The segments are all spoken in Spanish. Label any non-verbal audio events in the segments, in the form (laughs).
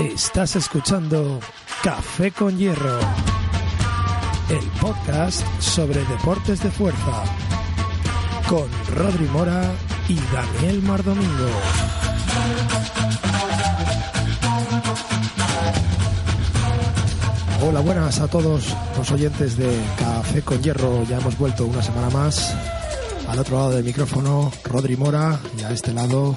Estás escuchando Café con Hierro, el podcast sobre deportes de fuerza, con Rodri Mora y Daniel Mardomingo. Hola, buenas a todos los oyentes de Café con Hierro. Ya hemos vuelto una semana más. Al otro lado del micrófono, Rodri Mora, y a este lado,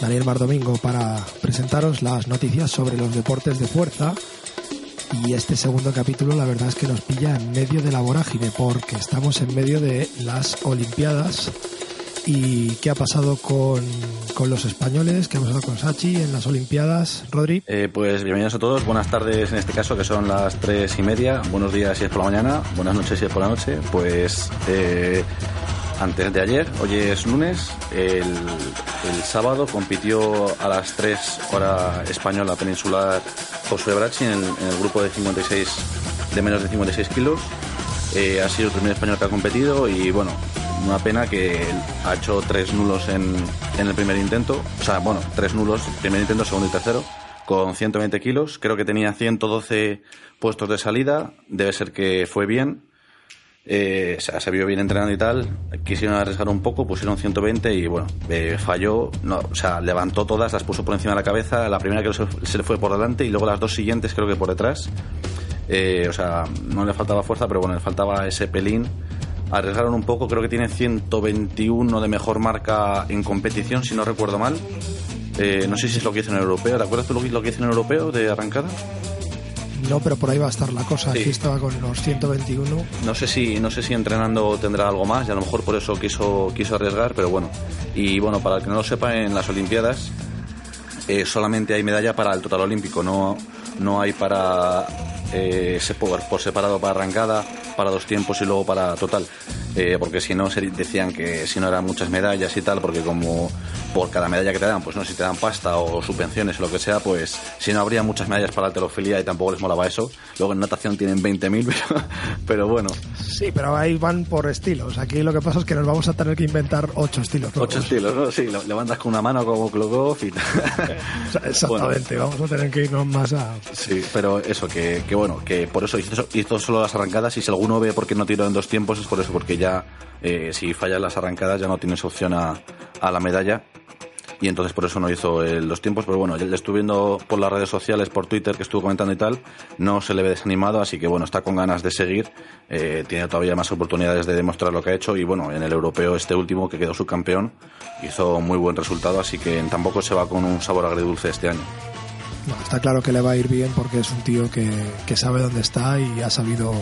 Daniel Mardomingo, para presentaros las noticias sobre los deportes de fuerza. Y este segundo capítulo, la verdad es que nos pilla en medio de la vorágine, porque estamos en medio de las Olimpiadas. ¿Y qué ha pasado con, con los españoles? ¿Qué ha pasado con Sachi en las Olimpiadas? Rodri. Eh, pues bienvenidos a todos, buenas tardes en este caso, que son las tres y media. Buenos días si es por la mañana, buenas noches si es por la noche. Pues eh, antes de ayer, hoy es lunes, el, el sábado compitió a las 3 hora española peninsular Josué Brachi en el, en el grupo de 56 de menos de 56 kilos. Eh, ha sido el primer español que ha competido y bueno, una pena que ha hecho tres nulos en, en el primer intento, o sea, bueno, tres nulos, primer intento, segundo y tercero, con 120 kilos. Creo que tenía 112 puestos de salida, debe ser que fue bien. Eh, se vio bien entrenando y tal. Quisieron arriesgar un poco, pusieron 120 y bueno, eh, falló. No, o sea, levantó todas, las puso por encima de la cabeza. La primera que se, le fue por delante y luego las dos siguientes creo que por detrás. Eh, o sea, no le faltaba fuerza, pero bueno, le faltaba ese pelín. Arriesgaron un poco, creo que tiene 121 de mejor marca en competición, si no recuerdo mal. Eh, no sé si es lo que hizo en europeo. ¿Te acuerdas tú lo que, hizo en europeo de arrancada? No, pero por ahí va a estar la cosa. Sí. Aquí estaba con los 121. No sé si no sé si entrenando tendrá algo más y a lo mejor por eso quiso quiso arriesgar, pero bueno. Y bueno, para el que no lo sepa, en las Olimpiadas eh, solamente hay medalla para el total olímpico, no no hay para eh, por, por separado para arrancada, para dos tiempos y luego para total. Eh, porque si no decían que si no eran muchas medallas y tal, porque como por cada medalla que te dan, pues no si te dan pasta o subvenciones o lo que sea, pues si no habría muchas medallas para la alterofilia y tampoco les molaba eso. Luego en natación tienen 20.000, (laughs) pero, pero bueno, Sí, pero ahí van por estilos. Aquí lo que pasa es que nos vamos a tener que inventar ocho estilos. nuevos. ocho estilos, ¿no? Sí, levantas con una mano como Klokov y (laughs) Exactamente, vamos a tener que irnos más a... Sí, pero eso, que, que bueno, que por eso hizo, hizo solo las arrancadas y si alguno ve por qué no tiró en dos tiempos es por eso, porque ya eh, si fallas las arrancadas ya no tienes opción a, a la medalla y entonces por eso no hizo el- los tiempos, pero bueno, ya le estuve viendo por las redes sociales, por Twitter que estuvo comentando y tal, no se le ve desanimado, así que bueno, está con ganas de seguir, eh, tiene todavía más oportunidades de demostrar lo que ha hecho y bueno, en el europeo este último que quedó subcampeón hizo muy buen resultado, así que tampoco se va con un sabor agridulce este año. No, está claro que le va a ir bien porque es un tío que, que sabe dónde está y ha sabido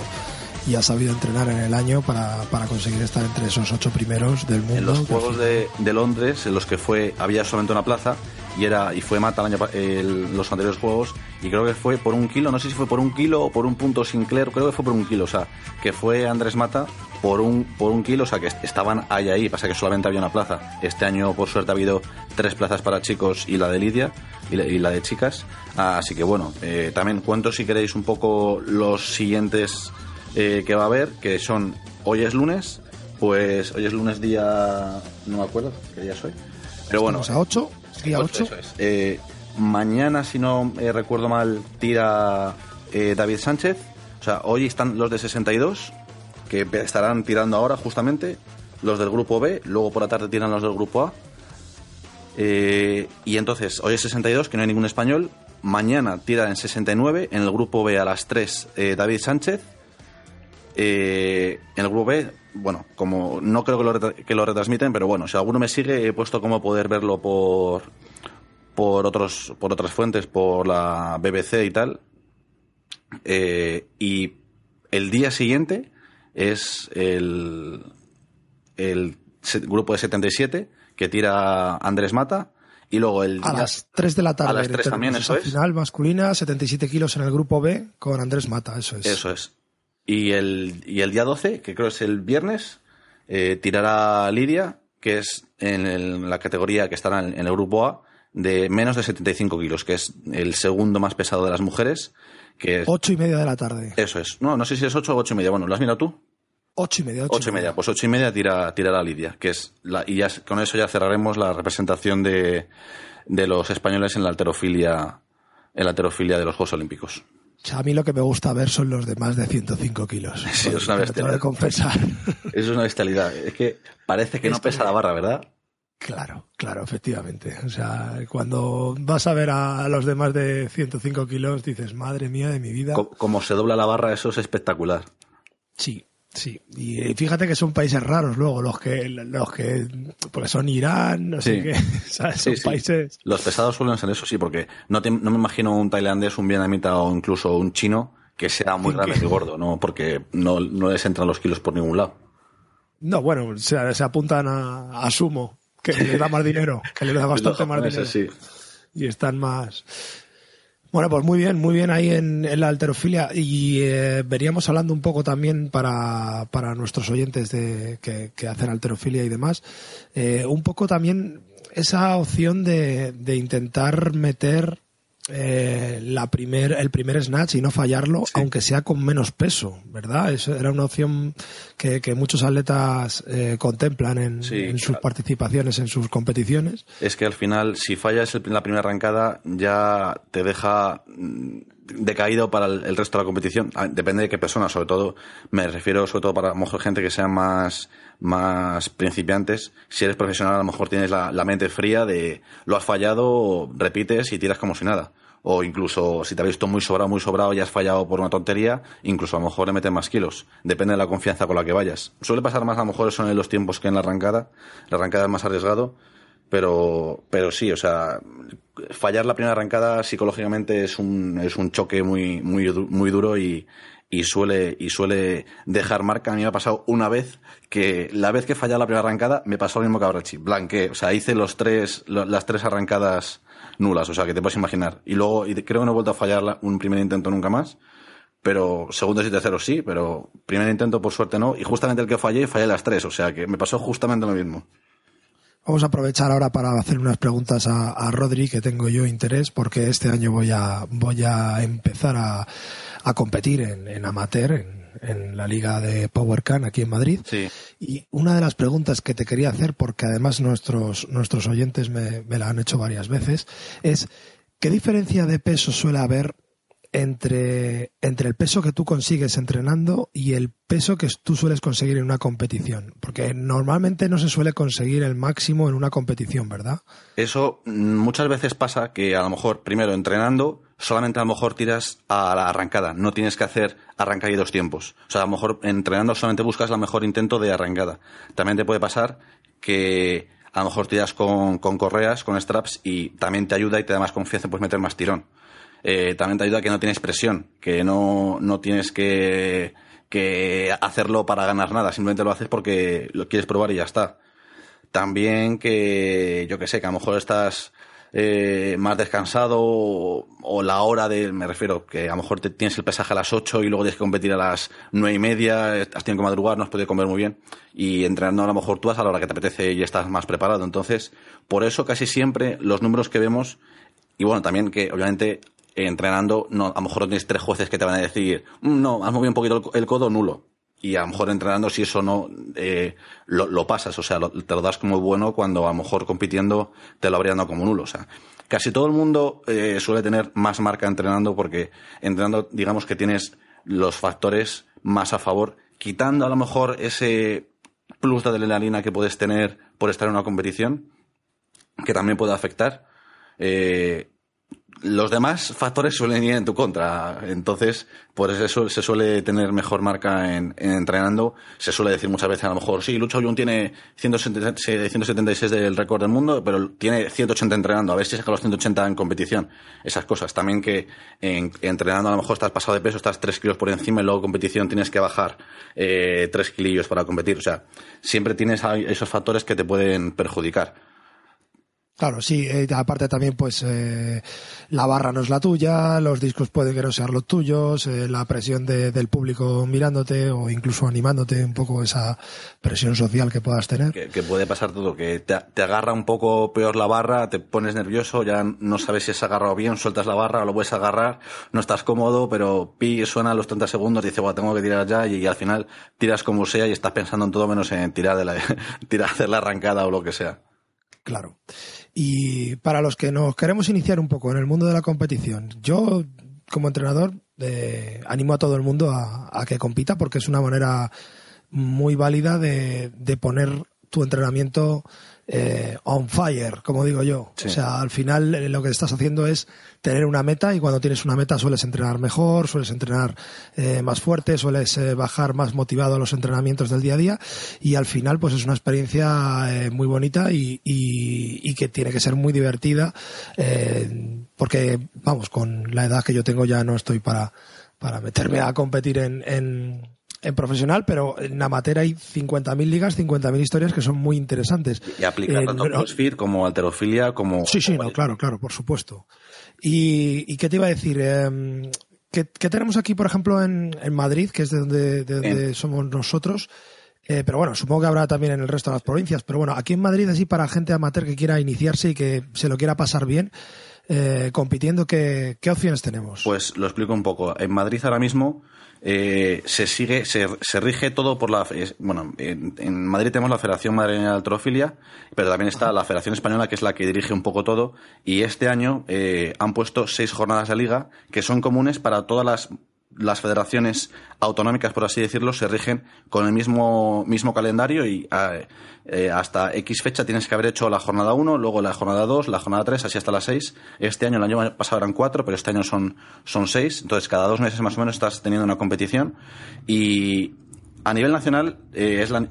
y ha sabido entrenar en el año para, para conseguir estar entre esos ocho primeros del mundo. En los Juegos de, de Londres, en los que fue había solamente una plaza y era y fue mata el año, el- los anteriores Juegos y creo que fue por un kilo, no sé si fue por un kilo o por un punto Sinclair, creo que fue por un kilo, o sea, que fue Andrés Mata por un por un kilo, o sea, que est- estaban ahí ahí, pasa que solamente había una plaza. Este año por suerte ha habido tres plazas para chicos y la de Lidia y la, y la de chicas, así que bueno, eh, también cuento si queréis un poco los siguientes eh, que va a haber, que son hoy es lunes, pues hoy es lunes día. No me acuerdo qué día soy. Pero bueno. Estamos a ocho, día ocho, ocho. eso es. Eh, mañana, si no eh, recuerdo mal, tira eh, David Sánchez. O sea, hoy están los de 62, que estarán tirando ahora justamente. Los del grupo B, luego por la tarde tiran los del grupo A. Eh, y entonces, hoy es 62, que no hay ningún español. Mañana tira en 69, en el grupo B a las 3 eh, David Sánchez. Eh, en el grupo B, bueno, como no creo que lo, que lo retransmiten, pero bueno, si alguno me sigue, he puesto cómo poder verlo por por otros por otras fuentes, por la BBC y tal. Eh, y el día siguiente es el el grupo de 77 que tira Andrés Mata. Y luego el a las 3 de la tarde. A las 3 también, eso es. Final masculina, 77 kilos en el grupo B con Andrés Mata, eso es. Eso es. Y el, y el día 12, que creo es el viernes, eh, tirará Lidia, que es en, la categoría que estará en, el grupo A, de menos de 75 kilos, que es el segundo más pesado de las mujeres. Que es... Ocho y media de la tarde. Eso es. No, no sé si es ocho o ocho y media. Bueno, ¿lo has mirado tú? Ocho y media. Ocho, y media. Pues ocho y media tira, la Lidia, que es la, y ya con eso ya cerraremos la representación de, de los españoles en la alterofilia, en la alterofilia de los Juegos Olímpicos. A mí lo que me gusta ver son los de más de 105 kilos. (laughs) Sí, es una bestialidad. (laughs) Es una bestialidad. Es que parece que no pesa la barra, ¿verdad? Claro, claro, efectivamente. O sea, cuando vas a ver a los de más de 105 kilos, dices, madre mía de mi vida. Como se dobla la barra, eso es espectacular. Sí, Sí, y fíjate que son países raros luego, los que, los que, porque son Irán, no sé qué, (laughs) son países. Los pesados suelen ser eso, sí, porque no, no me imagino un tailandés, un vietnamita o incluso un chino que sea muy grande y gordo, ¿no? Porque no, no les entran los kilos por ningún lado. No, bueno, se, se apuntan a, a, sumo, que les da más dinero, que les da (laughs) bastante más dinero. Sí. Y están más. Bueno, pues muy bien, muy bien ahí en, la alterofilia. Y eh, veríamos hablando un poco también para, para nuestros oyentes de, que, que hacen alterofilia y demás, eh, un poco también esa opción de, de intentar meter eh, la primer, el primer snatch y no fallarlo, aunque sea con menos peso, ¿verdad? Eso era una opción que, muchos atletas eh, contemplan en, sus participaciones, en sus competiciones. Es que al final, si fallas la primera arrancada, ya te deja mm, decaído para el, resto de la competición. Ah, depende de qué persona, sobre todo, me refiero sobre todo para a mejor gente que sea más, más principiantes. Si eres profesional, a lo mejor tienes la, la mente fría de lo has fallado, repites y tiras como si nada o incluso si te has visto muy sobrado, muy sobrado y has fallado por una tontería, incluso a lo mejor le metes más kilos. Depende de la confianza con la que vayas. Suele pasar más a lo mejor eso en los tiempos que en la arrancada. La arrancada es más arriesgado, pero, pero sí, o sea, fallar la primera arrancada psicológicamente es un, es un choque muy, muy, muy duro y, y suele, y suele dejar marca. A mí me ha pasado una vez que la vez que fallé la primera arrancada me pasó lo mismo que a. Blanqué, o sea, hice los tres, las tres arrancadas nulas, o sea, que te puedes imaginar. Y luego, y creo que no he vuelto a fallar un primer intento nunca más. Pero segundos y terceros sí, pero primer intento por suerte no. Y justamente el que fallé, fallé las tres, o sea que me pasó justamente lo mismo. Vamos a aprovechar ahora para hacer unas preguntas a, a Rodri, que tengo yo interés, porque este año voy a, voy a empezar a, a competir en, en amateur, en, en, la liga de PowerCan aquí en Madrid. Sí. Y una de las preguntas que te quería hacer, porque además nuestros, nuestros oyentes me, me la han hecho varias veces, es ¿qué diferencia de peso suele haber entre, entre el peso que tú consigues entrenando y el peso que tú sueles conseguir en una competición? Porque normalmente no se suele conseguir el máximo en una competición, ¿verdad? Eso mm, muchas veces pasa que a lo mejor, primero entrenando, solamente a lo mejor tiras a la arrancada, no tienes que hacer arrancada y dos tiempos. O sea, a lo mejor entrenando solamente buscas la mejor intento de arrancada. También te puede pasar que a lo mejor tiras con, con correas, con straps y también te ayuda y te da más confianza, puedes meter más tirón. Eh, también te ayuda a que no tienes presión, que no, no tienes que, que hacerlo para ganar nada, simplemente lo haces porque lo quieres probar y ya está. También que, yo que sé, que a lo mejor estás eh, más descansado o, la hora de, me refiero, que a lo mejor te, tienes el pesaje a las 8 y luego tienes que competir a las nueve y media, has tenido que madrugar, no has podido comer muy bien y entrenando a lo mejor tú vas a la hora que te apetece y estás más preparado. Entonces, por eso casi siempre los números que vemos y bueno, también que obviamente entrenando, no, a lo mejor tienes tres jueces que te van a decir, mm, no, has movido un poquito el, codo, nulo. Y a lo mejor entrenando, si eso no, eh, lo, pasas, o sea, te lo das como bueno cuando a lo mejor compitiendo te lo habrían dado como nulo. O sea, casi todo el mundo eh, suele tener más marca entrenando porque entrenando, digamos que tienes los factores más a favor, quitando a lo mejor ese plus de adrenalina que puedes tener por estar en una competición, que también puede afectar. Eh, los demás factores suelen ir en tu contra. Entonces, por eso se suele tener mejor marca en, entrenando. Se suele decir muchas veces, a lo mejor, sí, Lucho Jun tiene 176 del récord del mundo, pero tiene 180 entrenando. A ver si saca los 180 en competición. Esas cosas. También que en, entrenando a lo mejor estás pasado de peso, estás 3 kilos por encima y luego competición tienes que bajar eh, 3 kilillos para competir. O sea, siempre tienes esos factores que te pueden perjudicar. Claro, sí, eh, aparte también pues eh, la barra no es la tuya, los discos pueden que no sean los tuyos, eh, la presión del público mirándote o incluso animándote un poco esa presión social que puedas tener. Que, puede pasar todo, que te, agarra un poco peor la barra, te pones nervioso, ya no sabes si has agarrado bien, sueltas la barra, lo puedes agarrar, no estás cómodo, pero pi suena a los 30 segundos, dices, bueno, tengo que tirar ya y, al final tiras como sea y estás pensando en todo menos en tirar de la, (laughs) tirar, hacer la arrancada o lo que sea. Claro. Y para los que nos queremos iniciar un poco en el mundo de la competición, yo como entrenador eh, animo a todo el mundo a, que compita porque es una manera muy válida de, de poner tu entrenamiento eh, on fire, como digo yo. O sea, al final eh, lo que estás haciendo es tener una meta y cuando tienes una meta sueles entrenar mejor, sueles entrenar eh, más fuerte, sueles bajar más motivado a los entrenamientos del día a día y al final pues es una experiencia muy bonita y, y, que tiene que ser muy divertida porque, vamos, con la edad que yo tengo ya no estoy para, para meterme a competir en, en en profesional, pero en amateur hay 50.000 ligas, 50.000 historias que son muy interesantes. Y aplica tanto CrossFit como alterofilia, como... Sí, sí, no, claro, claro, por supuesto. ¿Y, qué te iba a decir? Eh, ¿qué, tenemos aquí, por ejemplo, en, Madrid, que es de donde, de donde somos nosotros? Eh, pero bueno, supongo que habrá también en el resto de las provincias. Pero bueno, aquí en Madrid, así para gente amateur que quiera iniciarse y que se lo quiera pasar bien, eh, compitiendo, ¿qué, ¿qué opciones tenemos? Pues lo explico un poco. En Madrid ahora mismo eh, se sigue, se, se, rige todo por la, bueno, en, Madrid tenemos la Federación Madrileña de Altrofilia, pero también está la Federación Española, que es la que dirige un poco todo, y este año eh, han puesto seis jornadas de liga que son comunes para todas las las federaciones autonómicas, por así decirlo, se rigen con el mismo, mismo calendario y eh, hasta X fecha tienes que haber hecho la jornada 1, luego la jornada 2, la jornada 3, así hasta la 6. Este año, el año pasado eran 4, pero este año son, son 6. Entonces, cada dos meses más o menos estás teniendo una competición y a nivel nacional eh, es la,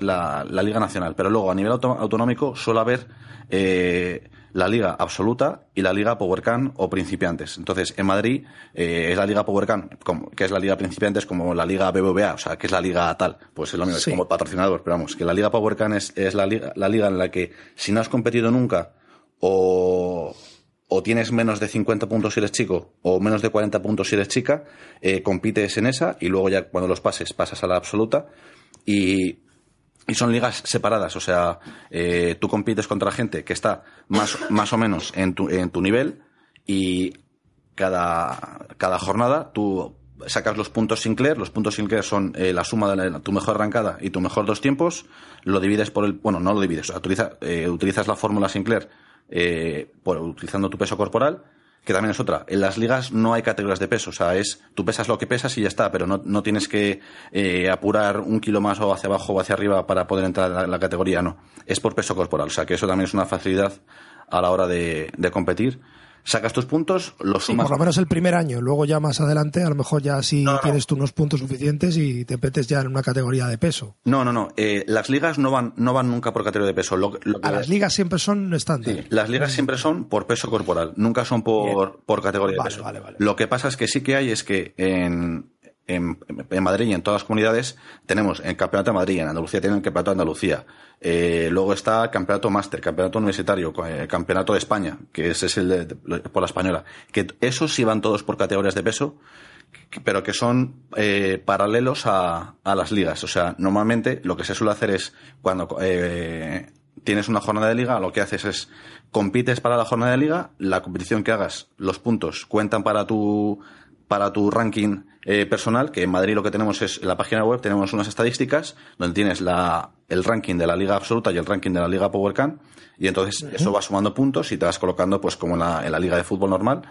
la, la, Liga Nacional, pero luego a nivel autonómico suele haber eh, la Liga Absoluta y la Liga PowerCan o Principiantes. Entonces, en Madrid eh, es la Liga PowerCan, que es la Liga Principiantes, como la Liga BBVA, o sea, que es la Liga tal. Pues es lo mismo, es como patrocinador, pero vamos, que la Liga PowerCan es, es la, liga, la liga en la que si no has competido nunca o, o tienes menos de 50 puntos si eres chico o menos de 40 puntos si eres chica, eh, compites en esa y luego ya cuando los pases pasas a la absoluta y y son ligas separadas, o sea, eh, tú compites contra gente que está más, más o menos en tu, en tu nivel y cada, cada jornada tú sacas los puntos Sinclair, los puntos Sinclair son eh, la suma de tu mejor arrancada y tu mejor dos tiempos, lo divides por el, bueno, no lo divides, sea, eh, utilizas la fórmula Sinclair por, utilizando tu peso corporal que también es otra. En las ligas no hay categorías de peso, o sea, es tú pesas lo que pesas y ya está, pero no, no tienes que eh, apurar un kilo más o hacia abajo o hacia arriba para poder entrar en la, categoría, no. Es por peso corporal, o sea, que eso también es una facilidad a la hora de, de competir sacas tus puntos, los sumas. por lo menos el primer año, luego ya más adelante, a lo mejor ya sí tienes tú unos puntos suficientes y te metes ya en una categoría de peso. No, no, no. Eh, las ligas no van, no van nunca por categoría de peso. a las ligas siempre son estándar. Sí, las ligas siempre son por peso corporal, nunca son por, por categoría de peso. Lo que pasa es que sí que hay es que en, en, Madrid y en todas las comunidades tenemos el Campeonato de Madrid, en Andalucía tienen el Campeonato de Andalucía. Eh, luego está el Campeonato Máster, Campeonato Universitario, eh, Campeonato de España, que es el de, por la española. Que esos sí van todos por categorías de peso, pero que son eh, paralelos a, a, las ligas. O sea, normalmente lo que se suele hacer es cuando eh, tienes una jornada de liga, lo que haces es compites para la jornada de liga, la competición que hagas, los puntos cuentan para tu para tu ranking eh, personal, que en Madrid lo que tenemos es, en la página web tenemos unas estadísticas donde tienes la, el ranking de la liga absoluta y el ranking de la liga PowerCan, y entonces eso va sumando puntos y te vas colocando pues como en la, en la liga de fútbol normal.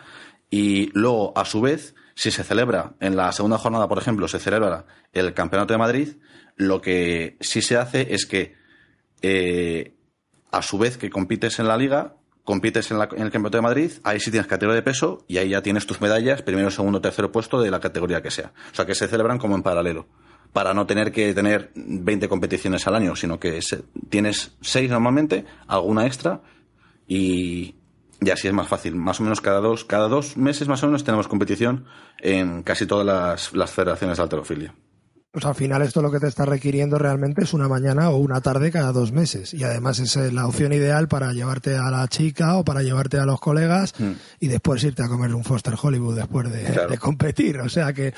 Y luego, a su vez, si se celebra en la segunda jornada, por ejemplo, se celebra el Campeonato de Madrid, lo que sí se hace es que, eh, a su vez que compites en la liga, compites en, el Campeonato de Madrid, ahí sí tienes categoría de peso y ahí ya tienes tus medallas, primero, segundo, tercero puesto de la categoría que sea. O sea, que se celebran como en paralelo, para no tener que tener 20 competiciones al año, sino que tienes 6 normalmente, alguna extra y, y así es más fácil. Más o menos cada dos, cada dos meses más o menos tenemos competición en casi todas las, las federaciones de alterofilia. Pues al final esto lo que te está requiriendo realmente es una mañana o una tarde cada dos meses. Y además es la opción ideal para llevarte a la chica o para llevarte a los colegas mm. y después irte a comer un Foster Hollywood después de, competir. O sea que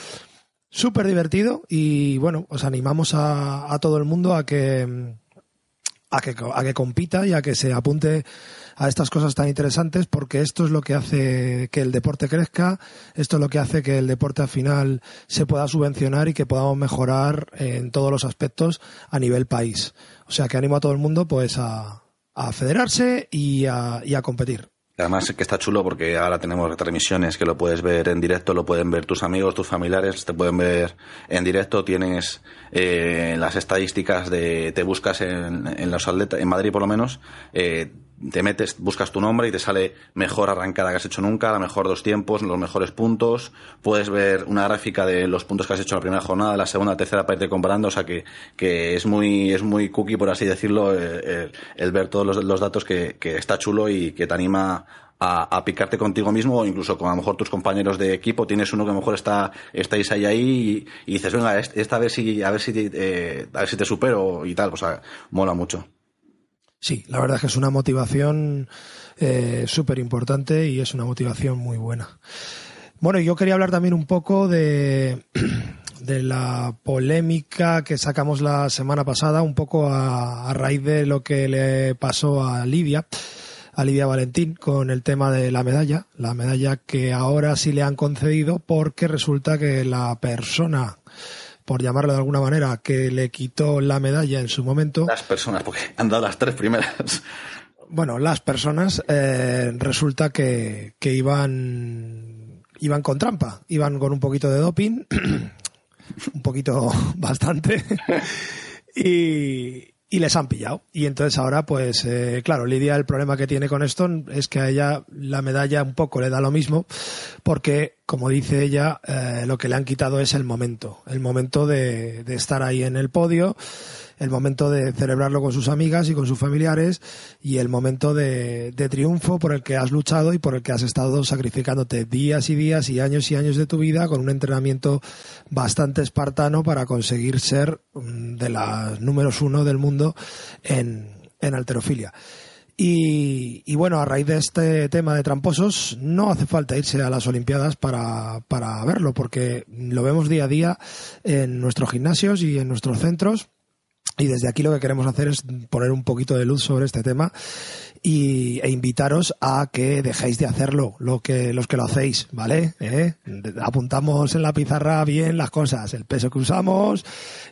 súper divertido y bueno, os animamos a, a todo el mundo a que, a que, a que compita y a que se apunte a estas cosas tan interesantes porque esto es lo que hace que el deporte crezca, esto es lo que hace que el deporte al final se pueda subvencionar y que podamos mejorar en todos los aspectos a nivel país. O sea que animo a todo el mundo pues a, a federarse y a, y a competir. Además que está chulo porque ahora tenemos retransmisiones que lo puedes ver en directo, lo pueden ver tus amigos, tus familiares, te pueden ver en directo, tienes eh, las estadísticas de, te buscas en, en los atletas, en Madrid por lo menos, eh, te metes, buscas tu nombre y te sale mejor arrancada que has hecho nunca, la mejor dos tiempos, los mejores puntos. Puedes ver una gráfica de los puntos que has hecho en la primera jornada, la segunda, tercera, para irte comparando. O sea que, que es muy, es muy cookie, por así decirlo, el, el, ver todos los, los datos que, que, está chulo y que te anima a, a, picarte contigo mismo o incluso con a lo mejor tus compañeros de equipo. Tienes uno que a lo mejor está, estáis ahí ahí y, dices, venga, esta vez sí, a ver si, eh, a ver si te supero y tal. O sea, mola mucho. Sí, la verdad es que es una motivación eh, súper importante y es una motivación muy buena. Bueno, yo quería hablar también un poco de, la polémica que sacamos la semana pasada, un poco a, a, raíz de lo que le pasó a Lidia, a Lidia Valentín, con el tema de la medalla, la medalla que ahora sí le han concedido porque resulta que la persona por llamarlo de alguna manera, que le quitó la medalla en su momento. Las personas, porque han dado las tres primeras. Bueno, las personas eh, resulta que, que iban, iban con trampa, iban con un poquito de doping, (clears throat) un poquito (laughs) bastante, y, (laughs) y les han pillado. Y entonces ahora, pues, eh, claro, Lidia el problema que tiene con esto es que a ella la medalla un poco le da lo mismo, porque, como dice ella, eh, lo que le han quitado es el momento, el momento de, de estar ahí en el podio, el momento de celebrarlo con sus amigas y con sus familiares y el momento de, triunfo por el que has luchado y por el que has estado sacrificándote días y días y años y años de tu vida con un entrenamiento bastante espartano para conseguir ser mm, de las números uno del mundo en, en alterofilia. Y, y, bueno, a raíz de este tema de tramposos, no hace falta irse a las Olimpiadas para, para verlo, porque lo vemos día a día en nuestros gimnasios y en nuestros centros y desde aquí lo que queremos hacer es poner un poquito de luz sobre este tema y, e invitaros a que dejéis de hacerlo, lo que, los que lo hacéis, ¿vale? ¿Eh? Apuntamos en la pizarra bien las cosas, el peso que usamos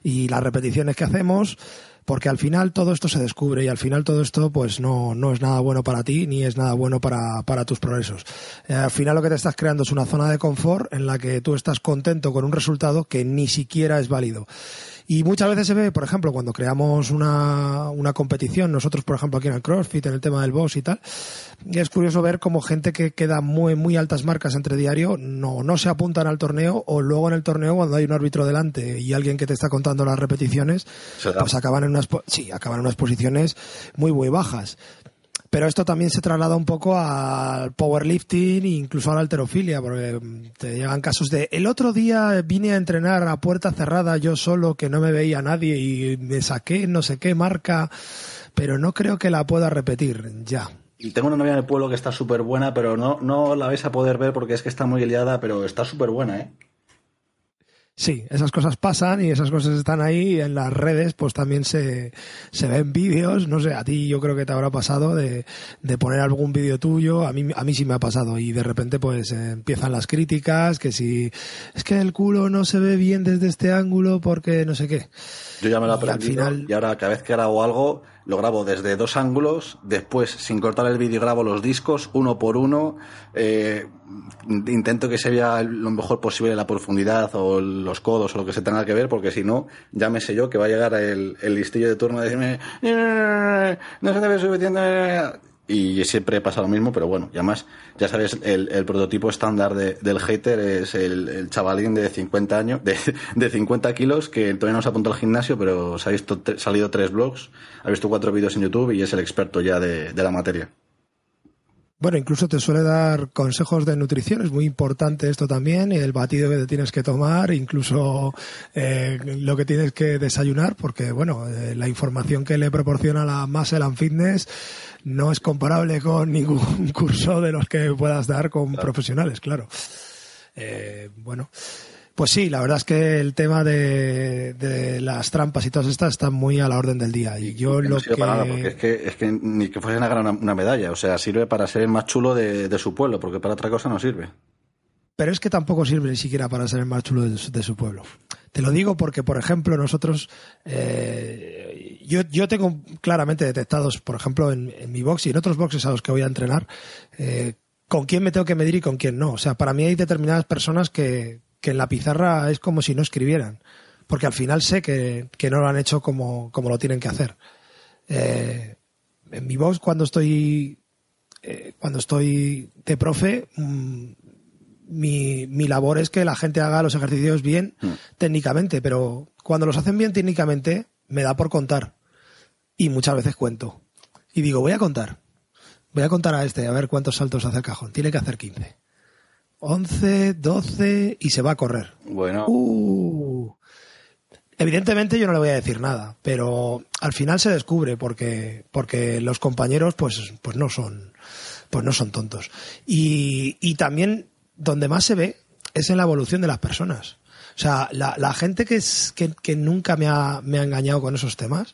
y las repeticiones que hacemos, porque al final todo esto se descubre y al final todo esto pues no, no es nada bueno para ti ni es nada bueno para, para tus progresos. Eh, al final lo que te estás creando es una zona de confort en la que tú estás contento con un resultado que ni siquiera es válido. Y muchas veces se ve, por ejemplo, cuando creamos una, una competición, nosotros, por ejemplo, aquí en el CrossFit, en el tema del boss y tal, y es curioso ver cómo gente que queda muy, muy altas marcas entre diario no, no se apuntan al torneo o luego en el torneo cuando hay un árbitro delante y alguien que te está contando las repeticiones, pues acaban en unas, sí, acaban en unas posiciones muy, muy bajas pero esto también se traslada un poco al powerlifting e incluso a la alterofilia, porque te llegan casos de el otro día vine a entrenar a puerta cerrada yo solo, que no me veía nadie y me saqué no sé qué marca, pero no creo que la pueda repetir ya. Y tengo una novia en el pueblo que está súper buena, pero no, no la vais a poder ver porque es que está muy liada, pero está súper buena, ¿eh? Sí, esas cosas pasan y esas cosas están ahí en las redes, pues también se, se ven vídeos, no sé, a ti yo creo que te habrá pasado de, de poner algún vídeo tuyo, a mí, a mí sí me ha pasado y de repente pues eh, empiezan las críticas, que si es que el culo no se ve bien desde este ángulo porque no sé qué. Yo ya me lo he aprendido y ahora cada vez que hago algo lo grabo desde dos ángulos, después sin cortar el vídeo grabo los discos uno por uno, eh, intento que se vea lo mejor posible la profundidad o los codos o lo que se tenga que ver, porque si no, ya me sé yo que va a llegar el, el listillo de turno a decirme, no se debe suficiente. Y siempre pasa lo mismo, pero bueno, y además, ya sabes, el, prototipo estándar del hater es el, chavalín de 50 años, de, (laughs) de 50 kilos, que todavía no se apuntado al gimnasio, pero se ha visto salido tres blogs, ha visto cuatro vídeos en YouTube y es el experto ya de la materia. Bueno, incluso te suele dar consejos de nutrición, es muy importante esto también, y el batido que te tienes que tomar, incluso eh, lo que tienes que desayunar, porque bueno, eh, la información que le proporciona la Muscle and Fitness no es comparable con ningún (laughs) curso de los que puedas dar con profesionales, claro. Eh, bueno, pues sí, la verdad es que el tema de, las trampas y todas estas están muy a la orden del día. Y yo no lo que... para nada, porque es que, es que ni que fuese a ganar una, medalla. O sea, sirve para ser el más chulo de, su pueblo, porque para otra cosa no sirve. Pero es que tampoco sirve ni siquiera para ser el más chulo de su, pueblo. Te lo digo porque, por ejemplo, nosotros, eh, yo, yo tengo claramente detectados, por ejemplo, en, mi box y en otros boxes a los que voy a entrenar, eh, con quién me tengo que medir y con quién no. O sea, para mí hay determinadas personas que, que en la pizarra es como si no escribieran, porque al final sé que, no lo han hecho como, como lo tienen que hacer. Eh, en mi voz, cuando estoy, eh, cuando estoy de profe, mm, mi, mi, labor es que la gente haga los ejercicios bien mm. técnicamente, pero cuando los hacen bien técnicamente, me da por contar. Y muchas veces cuento. Y digo, voy a contar. Voy a contar a este, a ver cuántos saltos hace el cajón. Tiene que hacer 15. 11, 12 y se va a correr. Bueno. Uh. Evidentemente yo no le voy a decir nada, pero al final se descubre porque, porque los compañeros pues, pues no son, pues no son tontos. Y, y también donde más se ve es en la evolución de las personas. O sea, la, la gente que, es, que, que nunca me ha, me ha engañado con esos temas,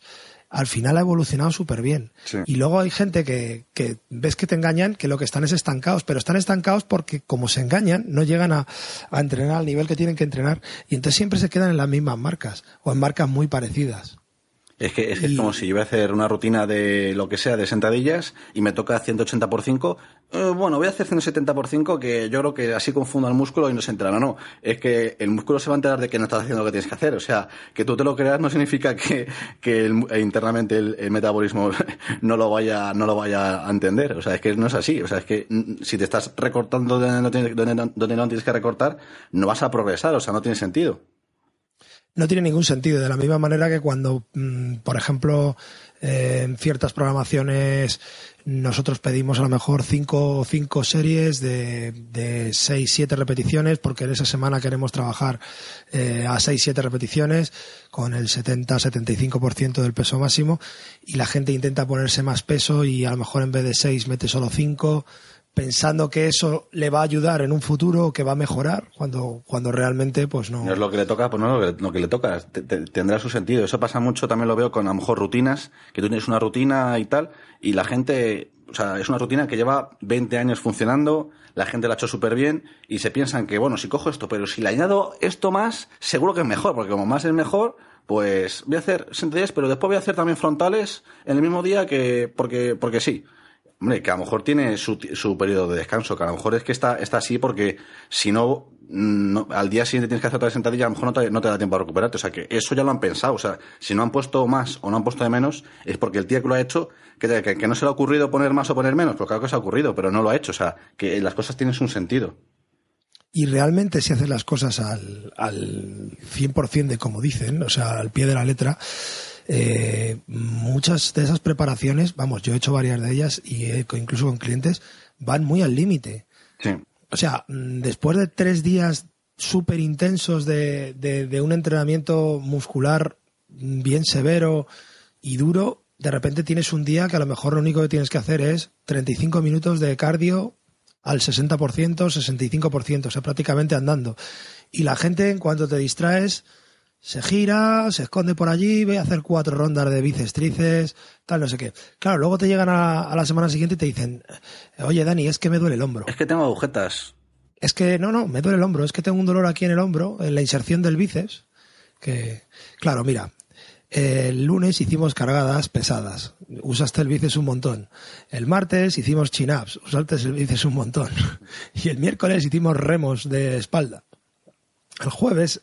al final ha evolucionado súper bien. Y luego hay gente que, que, ves que te engañan, que lo que están es estancados, pero están estancados porque como se engañan, no llegan a, a entrenar al nivel que tienen que entrenar y entonces siempre se quedan en las mismas marcas o en marcas muy parecidas. Es que es, como si yo voy a hacer una rutina de lo que sea de sentadillas y me toca 180 por 5. Eh, bueno, voy a hacer 170 por 5 que yo creo que así confundo al músculo y no se entera. No, es que el músculo se va a enterar de que no estás haciendo lo que tienes que hacer. O sea, que tú te lo creas no significa (laughs) que, que eh, internamente el, metabolismo (laughs) no lo vaya no lo vaya a entender. O sea, es que no es así. O sea, es que mm, si te estás recortando donde no tienes, donde no tienes que recortar, no vas a progresar. O sea, no tiene sentido no tiene ningún sentido. De la misma manera que cuando, mm, por ejemplo, eh, en ciertas programaciones nosotros pedimos a lo mejor cinco, cinco series de, de seis, siete repeticiones, porque en esa semana queremos trabajar eh, a seis, siete repeticiones con el 70-75% del peso máximo y la gente intenta ponerse más peso y a lo mejor en vez de seis mete solo cinco pensando que eso le va a ayudar en un futuro, que va a mejorar, cuando, cuando realmente pues no. No es lo que le toca, pues no es lo que, le toca, tendrá su sentido. Eso pasa mucho, también lo veo con a lo mejor rutinas, que tú tienes una rutina y tal, y la gente, o sea, es una rutina que lleva 20 años funcionando, la gente la ha hecho súper bien, y se piensan que, bueno, si cojo esto, pero si le añado esto más, seguro que es mejor, porque como más es mejor, pues voy a hacer sentadillas, pero después voy a hacer también frontales en el mismo día que, porque, porque sí. Hombre, que a lo mejor tiene su, su periodo de descanso, que a lo mejor es que está, está así porque si no, al día siguiente tienes que hacer otra sentadilla, a lo mejor no te, da tiempo a recuperarte. O sea, que eso ya lo han pensado. O sea, si no han puesto más o no han puesto de menos, es porque el tío que lo ha hecho, que, que, no se le ha ocurrido poner más o poner menos, porque claro que se ha ocurrido, pero no lo ha hecho. O sea, que las cosas tienen un sentido. Y realmente si haces las cosas al, al 100% de como dicen, o sea, al pie de la letra, eh, muchas de esas preparaciones, vamos, yo he hecho varias de ellas y incluso con clientes, van muy al límite. O sea, mm, después de tres días súper intensos de, de, un entrenamiento muscular bien severo y duro, de repente tienes un día que a lo mejor lo único que tienes que hacer es 35 minutos de cardio al 60%, 65%, o sea, prácticamente andando. Y la gente, en cuanto te distraes, se gira, se esconde por allí, ve a hacer cuatro rondas de bíceps, tríceps, tal, no sé qué. Claro, luego te llegan a, la semana siguiente y te dicen, oye Dani, es que me duele el hombro. Es que tengo agujetas. Es que, no, no, me duele el hombro, es que tengo un dolor aquí en el hombro, en la inserción del bíceps, que, claro, mira, el lunes hicimos cargadas pesadas, usaste el bíceps un montón. El martes hicimos chin-ups, usaste el bíceps un montón. (laughs) Y el miércoles hicimos remos de espalda. El jueves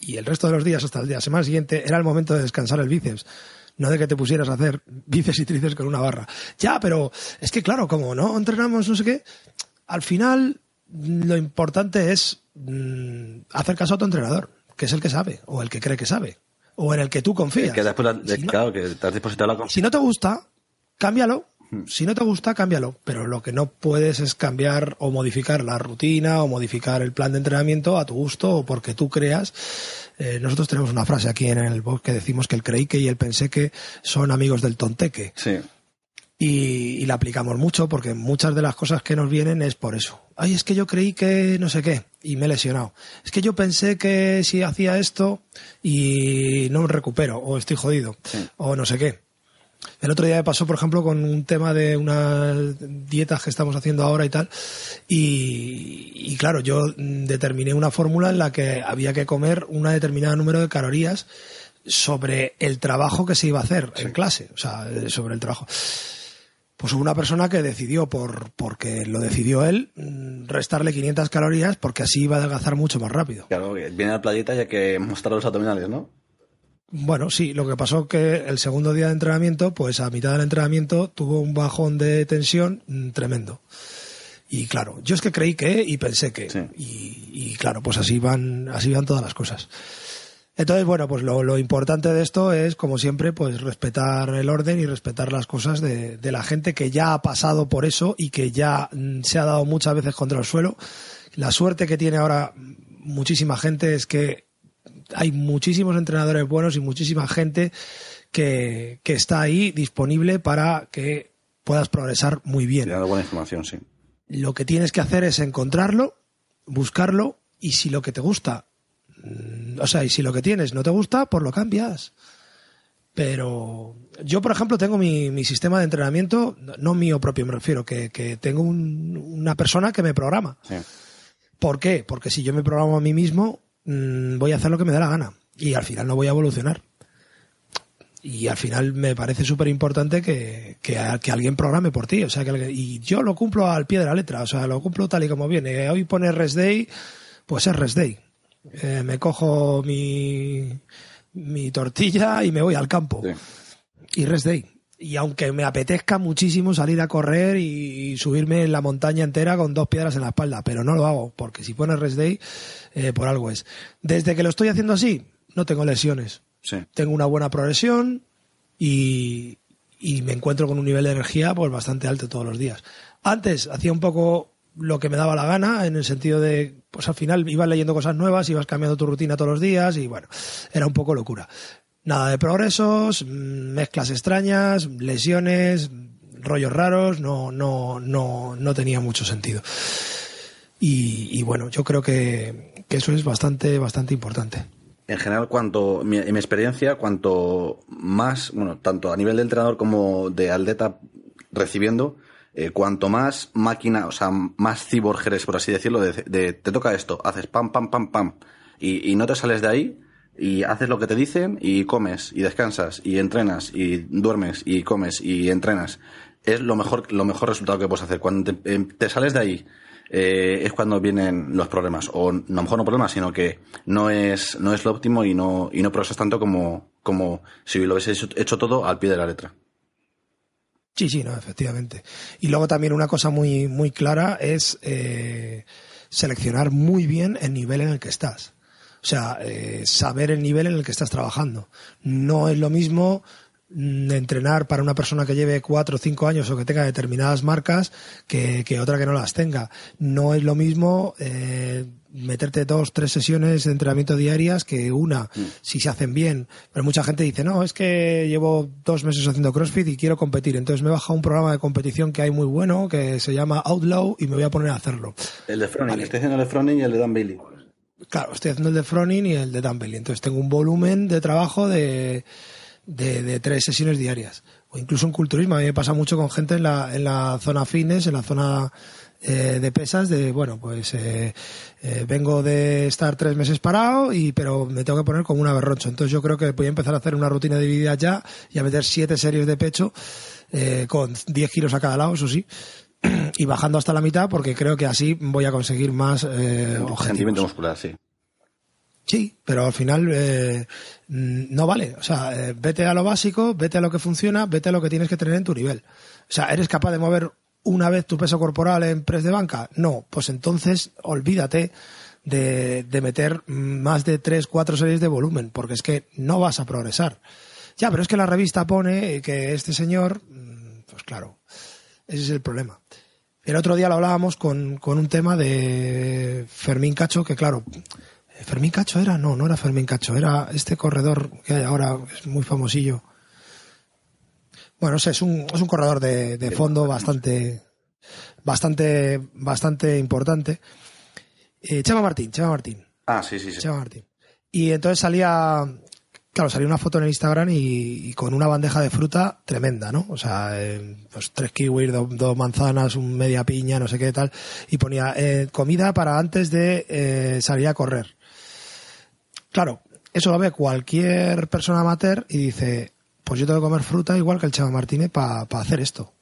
y el resto de los días hasta el día semana siguiente era el momento de descansar el bíceps. no de que te pusieras a hacer bíceps y tríceps con una barra. Ya, pero es que claro, como no entrenamos no sé qué, al final lo importante es mm, hacer caso a tu entrenador, que es el que sabe, o el que cree que sabe, o en el que tú confías. Que después, de, si claro, que estás dispuesto a la Si no te gusta, cámbialo. Si no te gusta, cámbialo. Pero lo que no puedes es cambiar o modificar la rutina o modificar el plan de entrenamiento a tu gusto o porque tú creas. Eh, nosotros tenemos una frase aquí en el blog que decimos que el creí que y el pensé que son amigos del tonteque. Sí y, la aplicamos mucho porque muchas de las cosas que nos vienen es por eso. Ay, es que yo creí que no sé qué y me he lesionado. Es que yo pensé que si hacía esto y no me recupero o estoy jodido o no sé qué. El otro día me pasó, por ejemplo, con un tema de unas dietas que estamos haciendo ahora y tal. Y, y claro, yo determiné una fórmula en la que había que comer una determinada número de calorías sobre el trabajo que se iba a hacer en clase, o sea, sobre el trabajo pues hubo una persona que decidió, por porque lo decidió él, mm, restarle 500 calorías porque así iba a adelgazar mucho más rápido. Claro, viene a la playita ya que mostrar los abdominales, ¿no? Bueno, sí, lo que pasó que el segundo día de entrenamiento, pues a mitad del entrenamiento tuvo un bajón de tensión mm, tremendo. Y claro, yo es que creí que y pensé que. Y, y, claro, pues así van, así van todas las cosas. Entonces, bueno, pues lo, importante de esto es, como siempre, pues respetar el orden y respetar las cosas de, la gente que ya ha pasado por eso y que ya mm, se ha dado muchas veces contra el suelo. La suerte que tiene ahora muchísima gente es que hay muchísimos entrenadores buenos y muchísima gente que, que está ahí disponible para que puedas progresar muy bien. Te buena información, sí. Lo que tienes que hacer es encontrarlo, buscarlo y si lo que te gusta Mm, o sea, y si lo que tienes no te gusta, pues lo cambias. Pero yo, por ejemplo, tengo mi, sistema de entrenamiento, no mío propio, me refiero, que, tengo una persona que me programa. ¿Por qué? Porque si yo me programo a mí mismo, mm, voy a hacer lo que me dé la gana. Y al final no voy a evolucionar. Y al final me parece súper importante que, que, alguien programe por ti. O sea, que, y yo lo cumplo al pie de la letra. O sea, lo cumplo tal y como viene. Hoy pone rest day, pues es rest day. Eh, me cojo mi, mi tortilla y me voy al campo. Y rest day. Y aunque me apetezca muchísimo salir a correr y subirme en la montaña entera con dos piedras en la espalda, pero no lo hago, porque si pones rest day, eh, por algo es. Desde que lo estoy haciendo así, no tengo lesiones. Tengo una buena progresión y, y me encuentro con un nivel de energía pues bastante alto todos los días. Antes hacía un poco lo que me daba la gana, en el sentido de, pues al final ibas leyendo cosas nuevas, ibas cambiando tu rutina todos los días y bueno, era un poco locura. Nada de progresos, mezclas extrañas, lesiones, rollos raros, no, no, no, no tenía mucho sentido. Y, bueno, yo creo que, eso es bastante, bastante importante. En general, cuanto, en mi experiencia, cuanto más, bueno, tanto a nivel de entrenador como de atleta recibiendo, eh, cuanto más máquina, o sea, más cyborg eres, por así decirlo, de, te toca esto, haces pam, pam, pam, pam, y no te sales de ahí, y haces lo que te dicen, y comes, y descansas, y entrenas, y duermes, y comes, y entrenas. Es lo mejor, lo mejor resultado que puedes hacer. Cuando te, em, sales de ahí, eh, es cuando vienen los problemas. O a lo mejor no problemas, sino que no es, no es lo óptimo y no, y no progresas tanto como, como si lo hubieses hecho todo al pie de la letra. Sí, sí, no, efectivamente. Y luego también una cosa muy, muy clara es eh, seleccionar muy bien el nivel en el que estás. O sea, eh, saber el nivel en el que estás trabajando. No es lo mismo mm, entrenar para una persona que lleve cuatro o cinco años o que tenga determinadas marcas que, que otra que no las tenga. No es lo mismo eh, meterte dos, tres sesiones de entrenamiento diarias que una, mm. si se hacen bien. Pero mucha gente dice, no, es que llevo dos meses haciendo CrossFit y quiero competir. Entonces me he bajado un programa de competición que hay muy bueno, que se llama Outlaw, y me voy a poner a hacerlo. El de Froning, estoy haciendo el de Froning y el de Dan Bailey. Claro, estoy haciendo el de Froning y el de Bailey. Entonces tengo un volumen de trabajo de, de, de tres sesiones diarias. O incluso en culturismo. A mí me pasa mucho con gente en la, en la zona fitness, en la zona eh, de pesas de, bueno, pues eh, eh, vengo de estar tres meses parado, y pero me tengo que poner como un aberroncho. Entonces yo creo que voy a empezar a hacer una rutina dividida ya y a meter siete series de pecho con 10 kilos a cada lado, eso sí, (clears throat) y bajando hasta la mitad porque creo que así voy a conseguir más eh, objetivos. muscular, sí. Sí, pero al final eh, mm, no vale. O sea, eh, vete a lo básico, vete a lo que funciona, vete a lo que tienes que tener en tu nivel. O sea, ¿eres capaz de mover una vez tu peso corporal en press de banca? No, pues entonces olvídate de, de meter más de tres, cuatro series de volumen, porque es que no vas a progresar. Ya, pero es que la revista pone que este señor, mm, pues claro, ese es el problema. El otro día lo hablábamos con, con un tema de Fermín Cacho, que claro, ¿Fermín Cacho era? No, no era Fermín Cacho, era este corredor que hay ahora, es muy famosillo. Bueno, sé, es un, es un corredor de, de fondo bastante, bastante, bastante importante. Eh, Chema Martín, Chema Martín. Ah, sí, sí, sí. Chema Martín. Y entonces salía, claro, salía una foto en el Instagram y, con una bandeja de fruta tremenda, ¿no? O sea, eh, pues tres kiwis, do- dos manzanas, un media piña, no sé qué tal. Y ponía eh, comida para antes de eh, salir a correr. Claro, eso lo ve cualquier persona amateur y dice, pues yo tengo que comer fruta igual que el Chema Martínez para hacer esto.